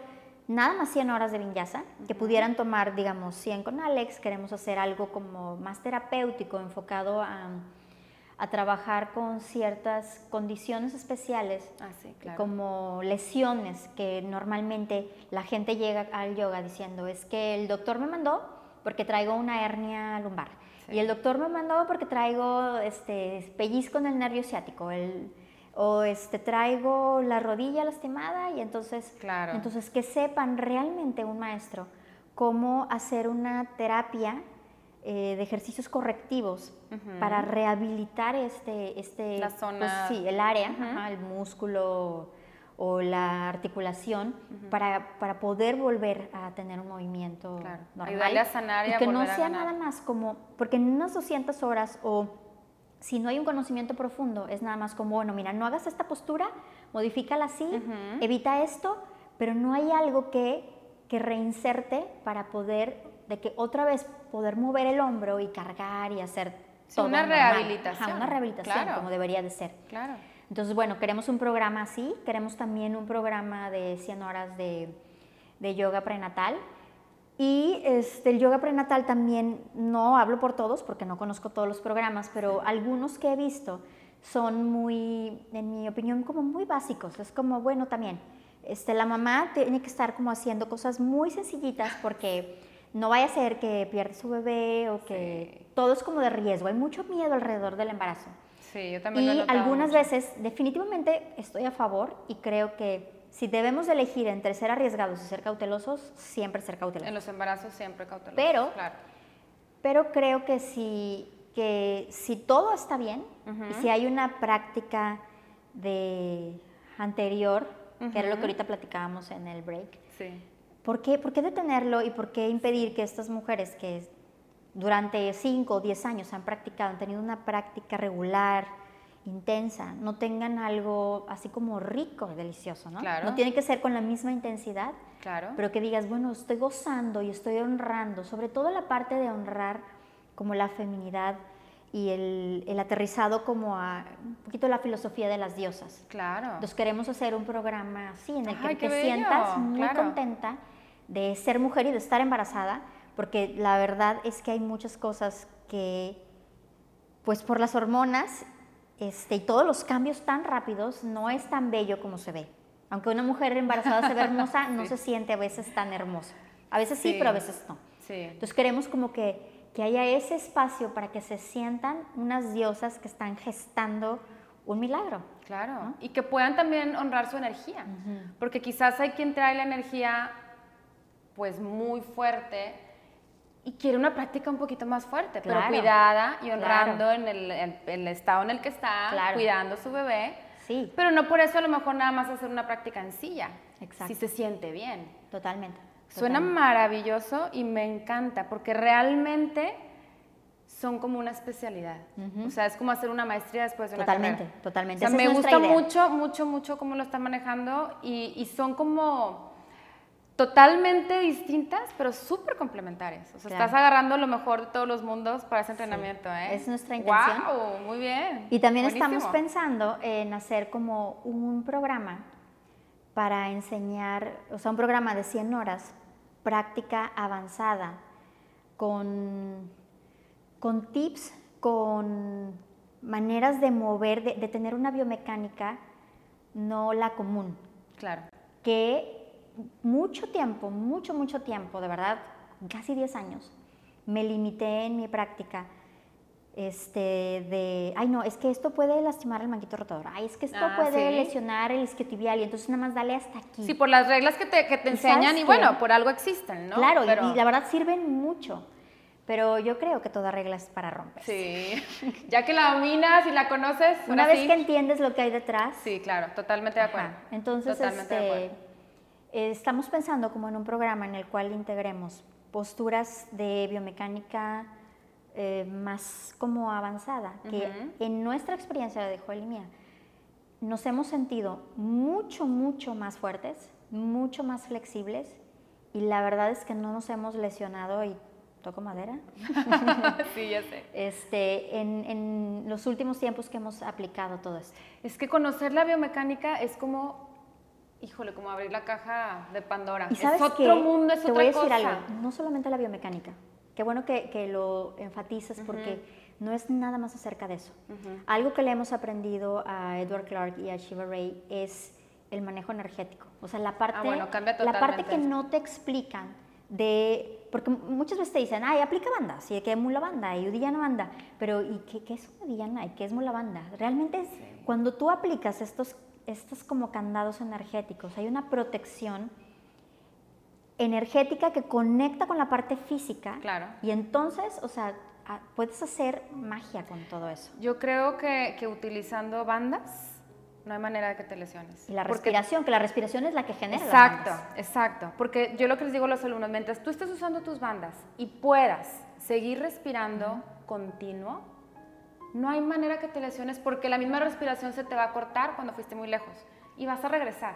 nada más 100 horas de vinyasa, que pudieran tomar, digamos, 100 con Alex, queremos hacer algo como más terapéutico, enfocado a, trabajar con ciertas condiciones especiales, ah, como lesiones, que normalmente la gente llega al yoga diciendo, es que el doctor me mandó porque traigo una hernia lumbar. Y el doctor me mandó porque traigo este, pellizco en el nervio ciático, el, o este, traigo la rodilla lastimada y entonces, Claro. entonces que sepan realmente un maestro cómo hacer una terapia eh, de ejercicios correctivos para rehabilitar este, este La pues, zona. sí, el área, Ujú. ajá, el músculo o la articulación para, para poder volver a tener un movimiento Claro. normal. Ayudarle a sanar y a que no a sea ganar. nada más como, porque en unas 200 horas o si no hay un conocimiento profundo, es nada más como, bueno, mira, no hagas esta postura, modifícala así, Ujú. evita esto, pero no hay algo que, que reinserte para poder, de que otra vez poder mover el hombro y cargar y hacer Sí, todo una normal. rehabilitación, Ajá, una rehabilitación, claro. como debería de ser. Claro. Entonces, bueno, queremos un programa así, queremos también un programa de 100 horas de, de yoga prenatal. Y este, el yoga prenatal también, no hablo por todos porque no conozco todos los programas, pero algunos que he visto son muy, en mi opinión, como muy básicos. Es como, bueno, también, este, la mamá tiene que estar como haciendo cosas muy sencillitas porque no vaya a ser que pierda su bebé o que todo es como de riesgo. Hay mucho miedo alrededor del embarazo. Sí, yo también lo he Y algunas mucho. veces, definitivamente estoy a favor y creo que si debemos de elegir entre ser arriesgados y ser cautelosos, siempre ser cautelosos. En los embarazos siempre cautelosos. Pero- Claro. Pero creo que si, que si todo está bien y si hay una práctica de anterior, que era lo que ahorita platicábamos en el break, Sí. ¿por qué, ¿por qué detenerlo y por qué impedir que estas mujeres que durante 5 o 10 años han practicado, han tenido una práctica regular, intensa, no tengan algo así como rico, delicioso, ¿no? Claro. No tiene que ser con la misma intensidad, Claro. pero que digas, bueno, estoy gozando y estoy honrando, sobre todo la parte de honrar como la feminidad y el, el aterrizado como a un poquito la filosofía de las diosas. claro. Entonces queremos hacer un programa así, en el que Ay, te bello, sientas muy claro. contenta de ser mujer y de estar embarazada, porque la verdad es que hay muchas cosas que, pues por las hormonas este, y todos los cambios tan rápidos, no es tan bello como se ve. Aunque una mujer embarazada se ve hermosa, no Sí. se siente a veces tan hermosa. A veces sí, Sí. pero a veces no. Sí. Entonces queremos como que, que haya ese espacio para que se sientan unas diosas que están gestando un milagro. Claro. Y que puedan también honrar su energía. Porque quizás hay quien trae la energía pues muy fuerte y quiere una práctica un poquito más fuerte, pero Claro. cuidada y Claro. honrando en, el, en el estado en el que está, Claro. cuidando a su bebé. Sí, Pero no por eso a lo mejor nada más hacer una práctica en silla. Exacto. Si se siente bien. totalmente. Suena totalmente. maravilloso y me encanta porque realmente son como una especialidad. Ujú. O sea, es como hacer una maestría después de una Totalmente, carrera. totalmente. O sea, Esa me gusta idea. mucho, mucho, mucho cómo lo están manejando y, y son como totalmente distintas, pero súper complementarias. O sea, Claro. estás agarrando lo mejor de todos los mundos para ese entrenamiento, ¿eh? es nuestra intención. ¡Wow! Muy bien. Y también estamos pensando en hacer como un programa para enseñar, o sea, un programa de 100 horas, práctica avanzada, con, con tips, con maneras de mover, de, de tener una biomecánica no la común, Claro. que mucho tiempo, mucho, mucho tiempo, de verdad, casi 10 años, me limité en mi práctica este, de, ay no, es que esto puede lastimar el manguito rotador, ay, es que esto Ah, puede sí. lesionar el isquiotibial y entonces nada más dale hasta aquí. Sí, por las reglas que te, que te ¿Y sabes enseñan y bueno, por algo existen, ¿no? Claro, Pero- y, la verdad sirven mucho, pero yo creo que toda regla es para romper. Sí, ya que la dominas y la conoces, Una vez sí. que entiendes lo que hay detrás, Sí, claro, totalmente de acuerdo. Ajá. Entonces, Totalmente de este, acuerdo. Estamos pensando como en un programa en el cual integremos posturas de biomecánica eh, más como avanzada, que en nuestra experiencia de Joel y mía nos hemos sentido mucho, mucho más fuertes, mucho más flexibles y la verdad es que no nos hemos lesionado y toco madera. sí, ya sé. Este, en, en los últimos tiempos que hemos aplicado todo esto. Es que conocer la biomecánica es como, híjole, como abrir la caja de Pandora. Y sabes es otro qué? mundo, es Te otra voy a decir cosa. algo, no solamente la biomecánica. Qué bueno que, que lo enfatizas porque no es nada más acerca de eso. Ujú. Algo que le hemos aprendido a Edward Clark y a Shiva Ray es el manejo energético. O sea, la parte, Ah, bueno, la parte que no te explican de, porque muchas veces te dicen, ay, aplica banda, sí, que es mula banda, y Udillana banda, pero ¿y qué, qué es Udillana y qué es mula banda? Realmente es, cuando tú aplicas estos, estos como candados energéticos, hay una protección energética que conecta con la parte física. Claro. Y entonces, o sea, puedes hacer magia con todo eso. Yo creo que, que utilizando bandas no hay manera de que te lesiones. Y la respiración, que la respiración es la que genera Exacto, las bandas. exacto. Porque yo lo que les digo a los alumnos, mientras tú estés usando tus bandas y puedas seguir respirando continuo, no hay manera que te lesiones porque la misma respiración se te va a cortar cuando fuiste muy lejos y vas a regresar.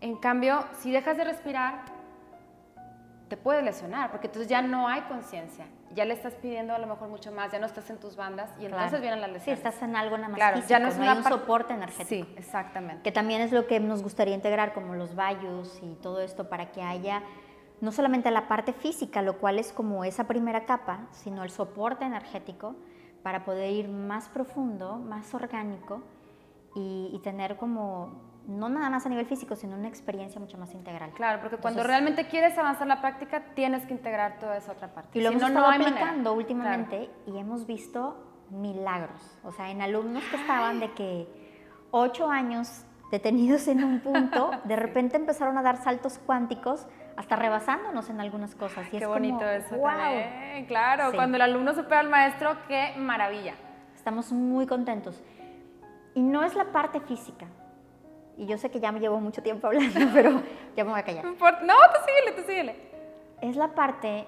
En cambio, si dejas de respirar, te puede lesionar, porque entonces ya no hay conciencia, ya le estás pidiendo a lo mejor mucho más, ya no estás en tus bandas y entonces vienen las lesiones. Sí, estás en algo nada más claro, físico, ya no, es hay un soporte energético. Sí, exactamente. Que también es lo que nos gustaría integrar, como los vallos y todo esto, para que haya no solamente la parte física, lo cual es como esa primera capa, sino el soporte energético para poder ir más profundo, más orgánico y, y tener como no nada más a nivel físico, sino una experiencia mucho más integral. Claro, porque cuando realmente quieres avanzar la práctica, tienes que integrar toda esa otra parte. Y lo hemos estado aplicando últimamente y hemos visto milagros. O sea, en alumnos que estaban de que ocho años detenidos en un punto, de repente empezaron a dar saltos cuánticos hasta rebasándonos en algunas cosas. Y qué bonito eso wow. también. Claro, cuando el alumno supera al maestro, qué maravilla. Estamos muy contentos. Y no es la parte física, y yo sé que ya me llevo mucho tiempo hablando, pero ya me voy a callar. No, tú síguele, tú síguele. Es la parte,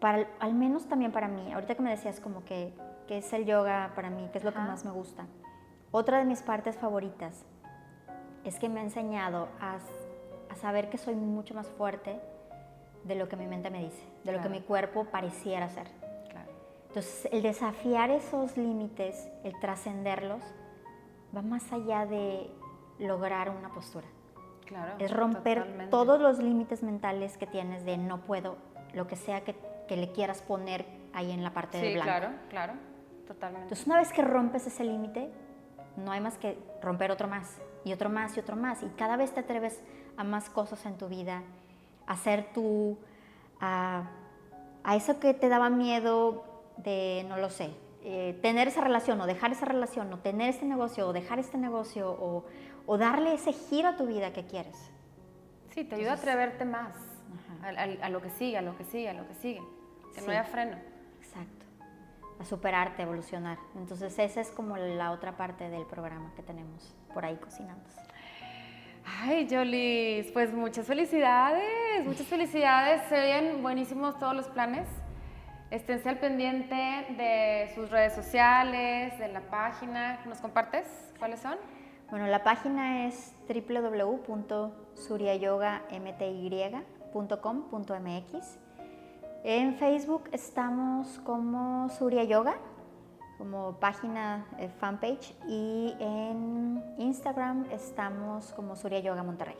para, al menos también para mí, ahorita que me decías como que, que es el yoga para mí, que es lo que más me gusta. Otra de mis partes favoritas es que me ha enseñado a, a saber que soy mucho más fuerte de lo que mi mente me dice, de lo que mi cuerpo pareciera ser. Claro. Entonces, el desafiar esos límites, el trascenderlos, va más allá de lograr una postura. Claro. Es romper todos los límites mentales que tienes de no puedo, lo que sea que, que le quieras poner ahí en la parte sí, de blanco. claro, claro, totalmente. Entonces, una vez que rompes ese límite, no hay más que romper otro más, y otro más, y otro más, y cada vez te atreves a más cosas en tu vida, a hacer tú, a, a eso que te daba miedo de, no lo sé, eh, tener esa relación o dejar esa relación o tener este negocio o dejar este negocio o, o darle ese giro a tu vida que quieres. Sí, te ayuda a atreverte más a, a, a, lo que sigue, a lo que sigue, a lo que sigue, que sí. no haya freno. Exacto, a superarte, a evolucionar. Entonces esa es como la otra parte del programa que tenemos por ahí cocinando. Ay, Jolis, pues muchas felicidades, muchas felicidades. Se ven buenísimos todos los planes. Esténse al pendiente de sus redes sociales, de la página. ¿Nos compartes cuáles son? Bueno, la página es www.suryayogamty.com.mx. En Facebook estamos como Surya Yoga, como página eh, fanpage, y en Instagram estamos como Surya Yoga Monterrey.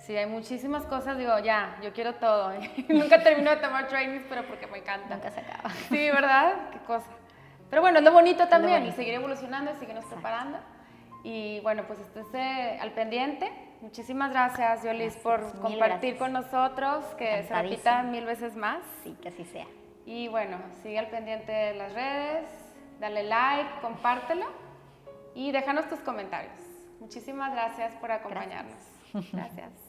Sí, hay muchísimas cosas, digo, ya, yo quiero todo. Nunca termino de tomar trainings, pero porque me encanta. Nunca se acaba. Sí, ¿verdad? Qué cosa. Pero bueno, es lo bonito también, lo bonito. y seguir evolucionando y seguirnos Exacto. preparando. Y bueno, pues estése al pendiente. Muchísimas gracias, Yolis, gracias, por compartir gracias. con nosotros, que se repita mil veces más. Sí, que así sea. Y bueno, sigue al pendiente de las redes, dale like, compártelo y déjanos tus comentarios. Muchísimas gracias por acompañarnos. gracias.